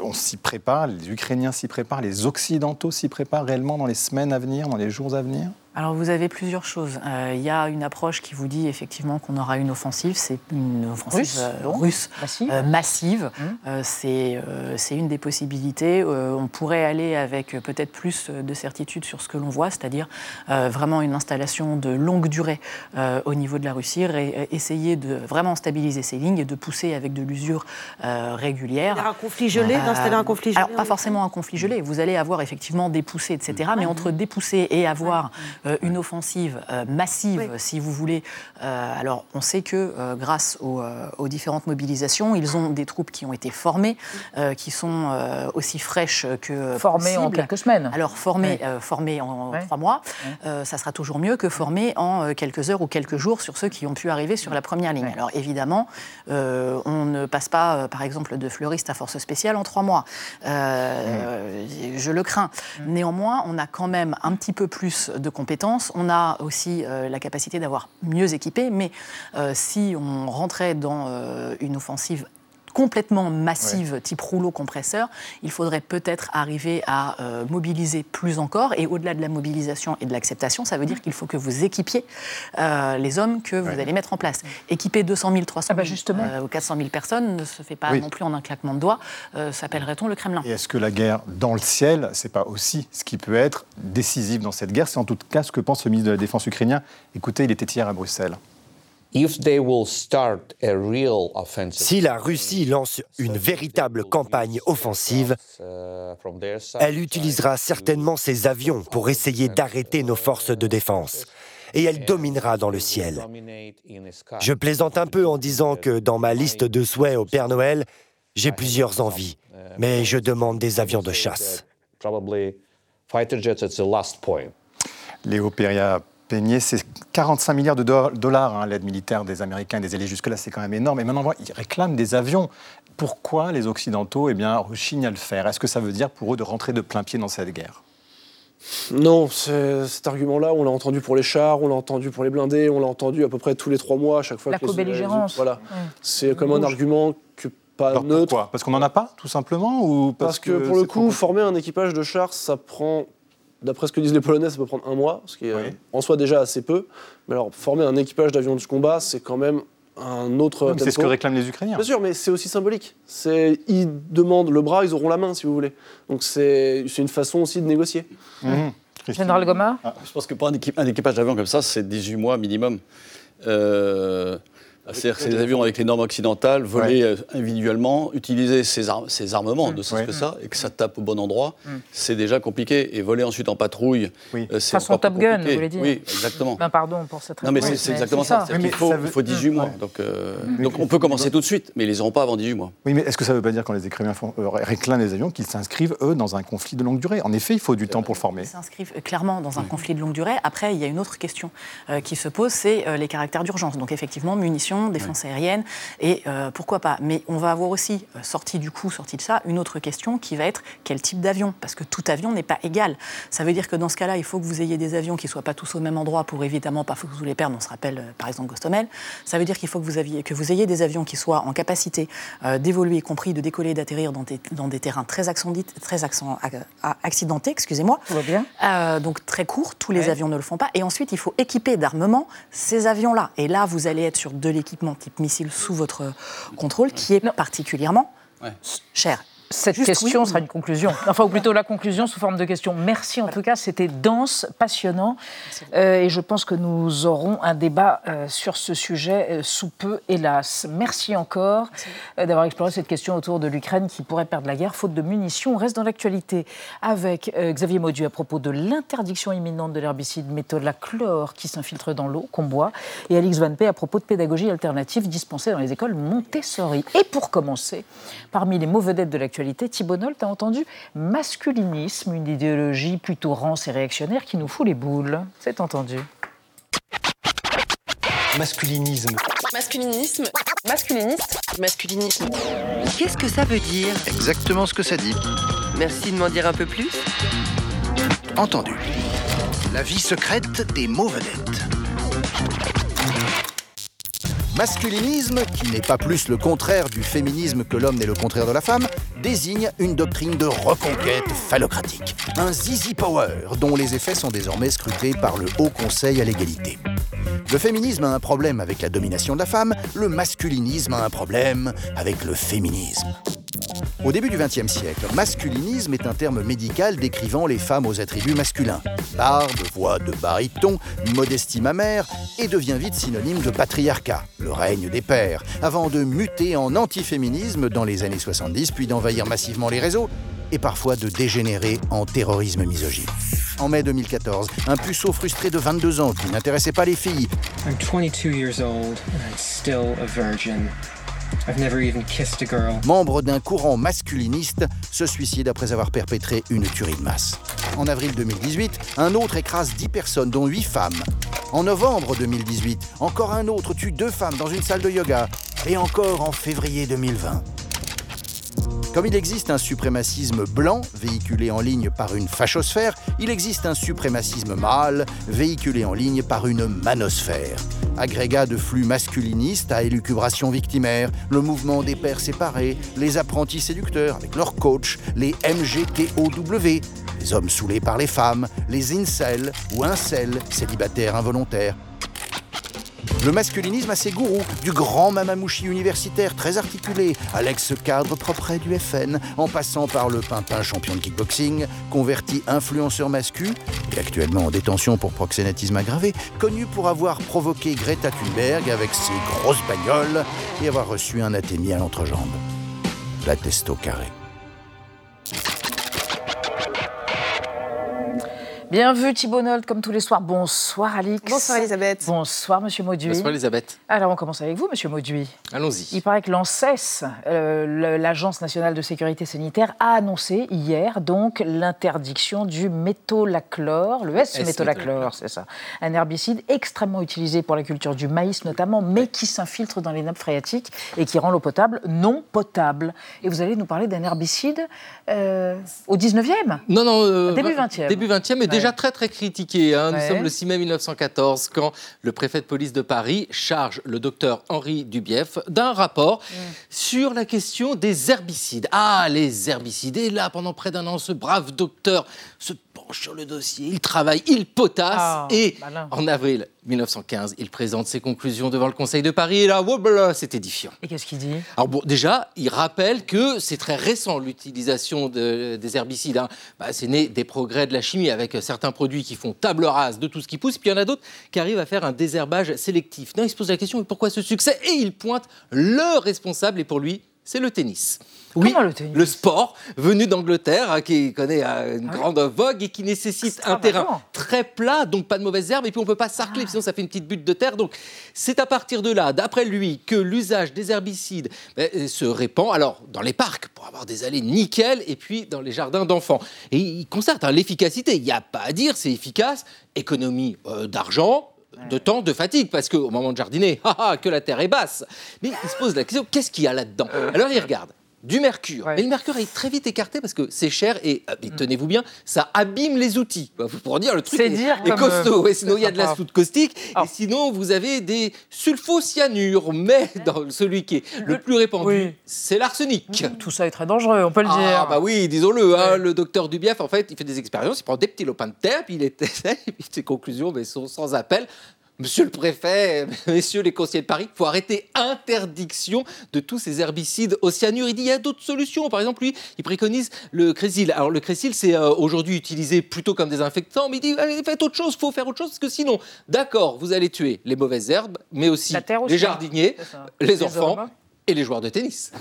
on s'y prépare, les Ukrainiens s'y préparent, les Occidentaux s'y préparent réellement dans les semaines à venir, dans les jours à venir? Alors vous avez plusieurs choses. Euh, il y a une approche qui vous dit effectivement qu'on aura une offensive, c'est une offensive russe, euh, massive. Euh, mmh. c'est une des possibilités. on pourrait aller avec peut-être plus de certitude sur ce que l'on voit, c'est-à-dire vraiment une installation de longue durée au niveau de la Russie, et essayer de vraiment stabiliser ces lignes et de pousser avec de l'usure régulière. Un conflit gelé, d'installer un conflit gelé. Alors pas forcément un conflit gelé. Vous allez avoir effectivement des poussées, etc. Mais entre dépousser et avoir une offensive euh, massive, si vous voulez. Euh, alors, on sait que grâce aux, différentes mobilisations, ils ont des troupes qui ont été formées, qui sont aussi fraîches que formées en quelques semaines. Alors formées, formées en trois mois, ça sera toujours mieux que formées en quelques heures ou quelques jours sur ceux qui ont pu arriver sur la première ligne. Alors évidemment, on ne passe pas, par exemple, de fleuriste à force spéciale en trois mois. Je le crains. Néanmoins, on a quand même un petit peu plus de compétences on a aussi euh, la capacité d'avoir mieux équipé, mais euh, si on rentrait dans euh, une offensive complètement massive, type rouleau compresseur, il faudrait peut-être arriver à euh, mobiliser plus encore. Et au-delà de la mobilisation et de l'acceptation, ça veut dire qu'il faut que vous équipiez euh, les hommes que vous allez mettre en place. Équiper 200 000, 300 000 ou 400 000 personnes ne se fait pas non plus en un claquement de doigts. Euh, s'appellerait-on le Kremlin Et est-ce que la guerre dans le ciel, c'est pas aussi ce qui peut être décisif dans cette guerre? C'est en tout cas ce que pense le ministre de la Défense ukrainien. Écoutez, il était hier à Bruxelles. Si la Russie lance une véritable campagne offensive, elle utilisera certainement ses avions pour essayer d'arrêter nos forces de défense. Et elle dominera dans le ciel. Je plaisante un peu en disant que dans ma liste de souhaits au Père Noël, j'ai plusieurs envies, mais je demande des avions de chasse. Léo Peria C'est 45 milliards de dollars hein, l'aide militaire des Américains et des alliés. Jusque-là, c'est quand même énorme. Et maintenant, ils réclament des avions. Pourquoi les Occidentaux eh bien, rechignent à le faire? Est-ce que ça veut dire pour eux de rentrer de plein pied dans cette guerre? Non, cet argument-là, on l'a entendu pour les chars, on l'a entendu pour les blindés, on l'a entendu à peu près tous les trois mois, à chaque fois La que co-belligérance. Voilà. C'est comme un argument que pas Alors neutre. Pourquoi? Parce qu'on n'en a pas, tout simplement ou Parce, que, pour le coup, former un équipage de chars, ça prend D'après ce que disent les Polonais, ça peut prendre un mois, ce qui est Oui. en soi déjà assez peu. Mais alors, former un équipage d'avions de combat, c'est quand même un autre. C'est ce que réclament les Ukrainiens. Bien sûr, mais c'est aussi symbolique. C'est, ils demandent le bras, ils auront la main, si vous voulez. Donc c'est, c'est une façon aussi de négocier. Mhm. Général Goma Je pense que pour un équipage d'avion comme ça, c'est 18 mois minimum. Euh, C'est-à-dire que c'est des avions avec les normes occidentales, volés euh, individuellement, utiliser ces, ar- ces armements, Mm. ne serait-ce que ça, et que ça tape au bon endroit, c'est déjà compliqué. Et voler ensuite en patrouille, euh, c'est Façon Top Gun, compliqué. vous voulez dire Oui, exactement. Ben, pardon pour cette Non, mais réponse, c'est exactement ça. C'est-à-dire Oui, qu'il mais faut, ça veut- il faut 18 mois. Donc, euh, donc on peut commencer tout de suite, mais ils les auront pas avant 18 mois. Oui, mais est-ce que ça ne veut pas dire quand les font- euh, réclament des avions qu'ils s'inscrivent, eux, dans un conflit de longue durée? En effet, il faut du temps pour le former. Ils s'inscrivent clairement dans un conflit de longue durée. Après, il y a une autre question qui se pose, c'est les caractères d'urgence. Donc effectivement, munitions, défense aérienne, et euh, pourquoi pas. Mais on va avoir aussi, euh, sorti du coup, sorti de ça, une autre question qui va être quel type d'avion? Parce que tout avion n'est pas égal. Ça veut dire que dans ce cas-là, il faut que vous ayez des avions qui ne soient pas tous au même endroit pour évidemment pas que vous les perdre. On se rappelle euh, par exemple Gostomel. Ça veut dire qu'il faut que vous, aviez, que vous ayez des avions qui soient en capacité euh, d'évoluer, y compris de décoller et d'atterrir dans des, dans des terrains très, accent- accidentés, excusez-moi. bien. Euh, donc très court, tous les Ouais. avions ne le font pas. Et ensuite, il faut équiper d'armement ces avions-là. Et là, vous allez être sur de l'équipement type missile sous votre contrôle, qui est particulièrement cher. Cette Juste question oui. sera une conclusion. Enfin, ou plutôt la conclusion sous forme de question. Merci en tout cas, c'était dense, passionnant. Euh, et je pense que nous aurons un débat euh, sur ce sujet euh, sous peu, hélas. Merci encore d'avoir exploré cette question autour de l'Ukraine qui pourrait perdre la guerre faute de munitions. On reste dans l'actualité avec Xavier Maudu à propos de l'interdiction imminente de l'herbicide métolachlore qui s'infiltre dans l'eau qu'on boit et Alix Van Pé à propos de pédagogie alternative dispensée dans les écoles Montessori. Et pour commencer, parmi les mots vedettes de l'actualité, Thibault Nolte a entendu masculinisme, une idéologie plutôt rance et réactionnaire qui nous fout les boules. C'est entendu. Masculinisme. Masculinisme. Masculiniste. Masculinisme. Qu'est-ce que ça veut dire? Exactement ce que ça dit. Merci de m'en dire un peu plus. Entendu. La vie secrète des mots vedettes. Masculinisme, qui n'est pas plus le contraire du féminisme que l'homme n'est le contraire de la femme, désigne une doctrine de reconquête phallocratique. Un zizi power dont les effets sont désormais scrutés par le Haut Conseil à l'égalité. Le féminisme a un problème avec la domination de la femme, le masculinisme a un problème avec le féminisme. Au début du XXe siècle, masculinisme est un terme médical décrivant les femmes aux attributs masculins. Barbe, voix de baryton, modestie mammaire, et devient vite synonyme de patriarcat, le règne des pères, avant de muter en antiféminisme dans les années 70, puis d'envahir massivement les réseaux, et parfois de dégénérer en terrorisme misogyne. En mai 2014, un puceau frustré de 22 ans qui n'intéressait pas les filles I'm 22 years old and I'm still a virgin. Membre d'un courant masculiniste, se suicide après avoir perpétré une tuerie de masse. En avril 2018, un autre écrase 10 personnes, dont 8 femmes. En novembre 2018, encore un autre tue deux femmes dans une salle de yoga. Et encore en février 2020. Comme il existe un suprémacisme blanc véhiculé en ligne par une fachosphère, il existe un suprémacisme mâle véhiculé en ligne par une manosphère. Agrégat de flux masculinistes à élucubration victimaire, le mouvement des pères séparés, les apprentis séducteurs avec leurs coachs, les MGTOW, les hommes saoulés par les femmes, les incels ou incels, célibataires involontaires. Le masculinisme a ses gourous, du grand mamamouchi universitaire très articulé à l'ex-cadre propre du FN, en passant par le pimpin champion de kickboxing, converti influenceur mascu, et actuellement en détention pour proxénétisme aggravé, connu pour avoir provoqué Greta Thunberg avec ses grosses bagnoles et avoir reçu un athémie à l'entrejambe. La testo carré. Bienvenue Thibault Nolte, comme tous les soirs. Bonsoir Alix. Bonsoir Elisabeth. Bonsoir Monsieur Mauduit. Bonsoir Elisabeth. Alors on commence avec vous Monsieur Mauduit. Allons-y. Il paraît que l'ANSES, euh, l'Agence nationale de sécurité sanitaire, a annoncé hier donc l'interdiction du métolachlore, le S-métolachlore, c'est ça. Un herbicide extrêmement utilisé pour la culture du maïs notamment, mais qui s'infiltre dans les nappes phréatiques et qui rend l'eau potable non potable. Et vous allez nous parler d'un herbicide euh, au 19e Non, non. Euh, début 20e. Début 20e, mais déjà très très critiqué. Hein. Nous sommes le 6 mai 1914 quand le préfet de police de Paris charge le docteur Henri Dubief d'un rapport sur la question des herbicides. Ah, les herbicides. Et là, pendant près d'un an, ce brave docteur se penche sur le dossier, il travaille, il potasse. Ah, et en avril 1915, il présente ses conclusions devant le Conseil de Paris. Et là, c'est édifiant. Et qu'est-ce qu'il dit? Alors bon, déjà, il rappelle que c'est très récent l'utilisation de, des herbicides. Hein. Bah, c'est né des progrès de la chimie avec certains produits qui font table rase de tout ce qui pousse. Puis il y en a d'autres qui arrivent à faire un désherbage sélectif. Non, il se pose la question, pourquoi ce succès? Et il pointe le responsable, et pour lui, c'est le tennis. Oui, le, tennis le, sport venu d'Angleterre, hein, qui connaît euh, une ah grande vogue et qui nécessite un terrain très plat, donc pas de mauvaises herbes, et puis on ne peut pas sarcler, ah. sinon ça fait une petite butte de terre. Donc c'est à partir de là, d'après lui, que l'usage des herbicides ben, euh, se répand, alors dans les parcs, pour avoir des allées nickel, et puis dans les jardins d'enfants. Et il constate hein, l'efficacité, il n'y a pas à dire, c'est efficace, économie euh, d'argent, de temps, de fatigue, parce qu'au moment de jardiner, que la terre est basse. Mais il se pose la question, qu'est-ce qu'il y a là-dedans? Alors il regarde du mercure. Mais le mercure est très vite écarté parce que c'est cher et, euh, mm. tenez-vous bien, ça abîme les outils. Bah, pour dire le truc est, dire costaud. Euh, sinon, il y a de la soude caustique et ah. sinon, vous avez des sulfocyanures. Mais dans celui qui est le plus répandu, c'est l'arsenic. Tout ça est très dangereux, on peut le ah, dire. bah oui, disons-le. Hein, le docteur Dubief, en fait, il fait des expériences, il prend des petits lopins de terre, puis il essaie, et puis ses conclusions mais sont sans appel. Monsieur le préfet, messieurs les conseillers de Paris, il faut arrêter interdiction de tous ces herbicides au cyanure. Il dit il y a d'autres solutions. Par exemple, lui, il préconise le crésil. Alors le crésil, c'est euh, aujourd'hui utilisé plutôt comme désinfectant, mais il dit allez, faites autre chose, il faut faire autre chose, parce que sinon, d'accord, vous allez tuer les mauvaises herbes, mais aussi, les jardiniers, les, enfants et les joueurs de tennis.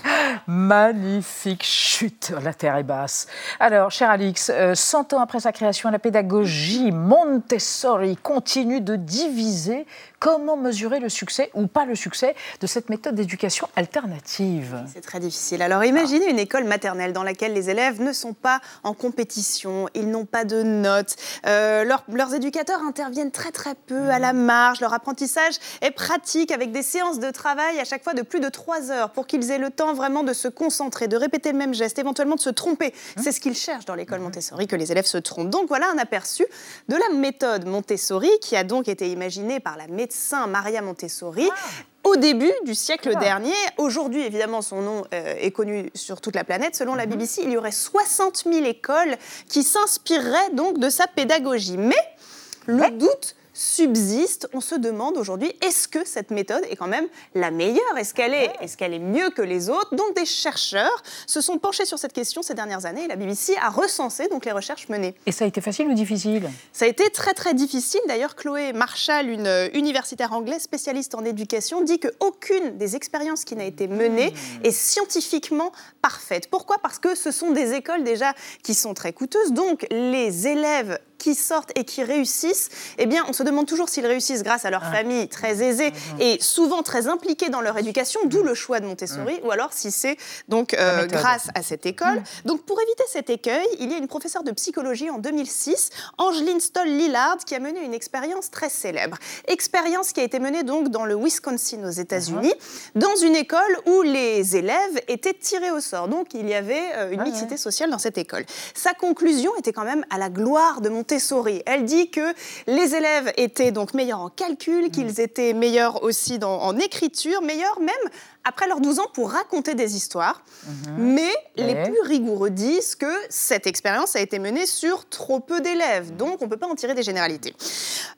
Magnifique chute, la terre est basse. Alors, cher Alix, 100 euh, ans après sa création, la pédagogie Montessori continue de diviser Comment mesurer le succès ou pas le succès de cette méthode d'éducation alternative C'est très difficile. Alors imaginez une école maternelle dans laquelle les élèves ne sont pas en compétition, ils n'ont pas de notes, euh, leurs éducateurs interviennent très très peu à la marge, leur apprentissage est pratique avec des séances de travail à chaque fois de plus de trois heures pour qu'ils aient le temps vraiment de se concentrer, de répéter le même geste, éventuellement de se tromper. Hein C'est ce qu'ils cherchent dans l'école Montessori, que les élèves se trompent. Donc voilà un aperçu de la méthode Montessori qui a donc été imaginée par la méthode Saint Maria Montessori. Ah. Au début du siècle ah. dernier, aujourd'hui évidemment son nom euh, est connu sur toute la planète, selon la mhm. BBC, il y aurait 60 000 écoles qui s'inspireraient donc de sa pédagogie. Mais le doute subsiste. On se demande aujourd'hui, est-ce que cette méthode est quand même la meilleure? Est-ce qu'elle est, est, qu'elle est mieux que les autres? Donc des chercheurs se sont penchés sur cette question ces dernières années et la BBC a recensé donc les recherches menées. Et ça a été facile ou difficile? Ça a été très très difficile. D'ailleurs, Chloé Marshall, une euh, universitaire anglaise spécialiste en éducation, dit qu'aucune des expériences qui n'a été menée hmm. est scientifiquement parfaite. Pourquoi? Parce que ce sont des écoles déjà qui sont très coûteuses. Donc les élèves qui sortent et qui réussissent, eh bien, on se demande toujours s'ils réussissent grâce à leur ah. famille très aisée mhm. et souvent très impliquée dans leur éducation, d'où mhm. le choix de Montessori, ou alors si c'est donc euh, grâce à cette école. Donc, pour éviter cet écueil, il y a une professeure de psychologie en 2006, Angeline Stoll-Lillard, qui a mené une expérience très célèbre. Expérience qui a été menée donc dans le Wisconsin aux États-Unis, dans une école où les élèves étaient tirés au sort. Donc, il y avait euh, une mixité sociale dans cette école. Sa conclusion était quand même à la gloire de Montessori. Elle dit que les élèves étaient donc meilleurs en calcul, qu'ils mm. étaient meilleurs aussi en écriture, meilleurs même après leurs 12 ans pour raconter des histoires. Mhm. Mais les plus rigoureux disent que cette expérience a été menée sur trop peu d'élèves, donc on ne peut pas en tirer des généralités.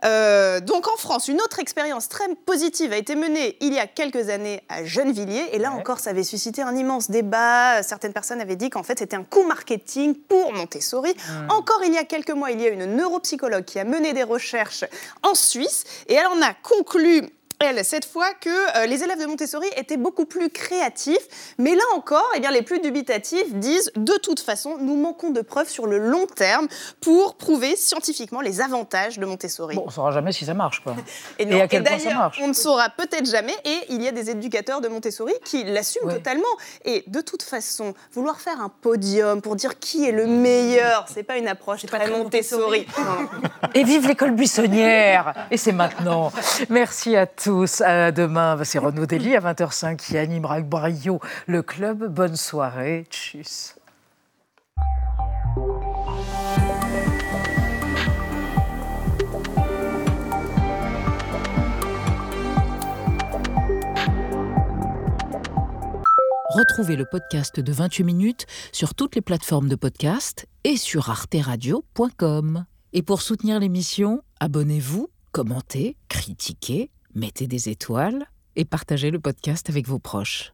Euh, donc en France, une autre expérience très positive a été menée il y a quelques années à Gennevilliers, et là encore, ça avait suscité un immense débat. Certaines personnes avaient dit qu'en fait, c'était un coup marketing pour Montessori. Mhm. Encore il y a quelques mois, il y a une neuropsychologue qui a mené des recherches en Suisse, et elle en a conclu elle, cette fois que euh, les élèves de Montessori étaient beaucoup plus créatifs. Mais là encore, eh bien, les plus dubitatifs disent de toute façon, nous manquons de preuves sur le long terme pour prouver scientifiquement les avantages de Montessori. Bon, on ne saura jamais si ça marche. Quoi. et, à quel point ça marche. On ne saura peut-être jamais. Et il y a des éducateurs de Montessori qui l'assument totalement. Et de toute façon, vouloir faire un podium pour dire qui est le meilleur, c'est pas une approche très, très Montessori. et vive l'école buissonnière Et c'est maintenant. Merci à tous tous. À demain, c'est Renaud Dely à 20h05 qui animera avec brio le club. Bonne soirée. Tchuss. Retrouvez le podcast de 28 minutes sur toutes les plateformes de podcast et sur arteradio.com. Et pour soutenir l'émission, abonnez-vous, commentez, critiquez mettez des étoiles et partagez le podcast avec vos proches.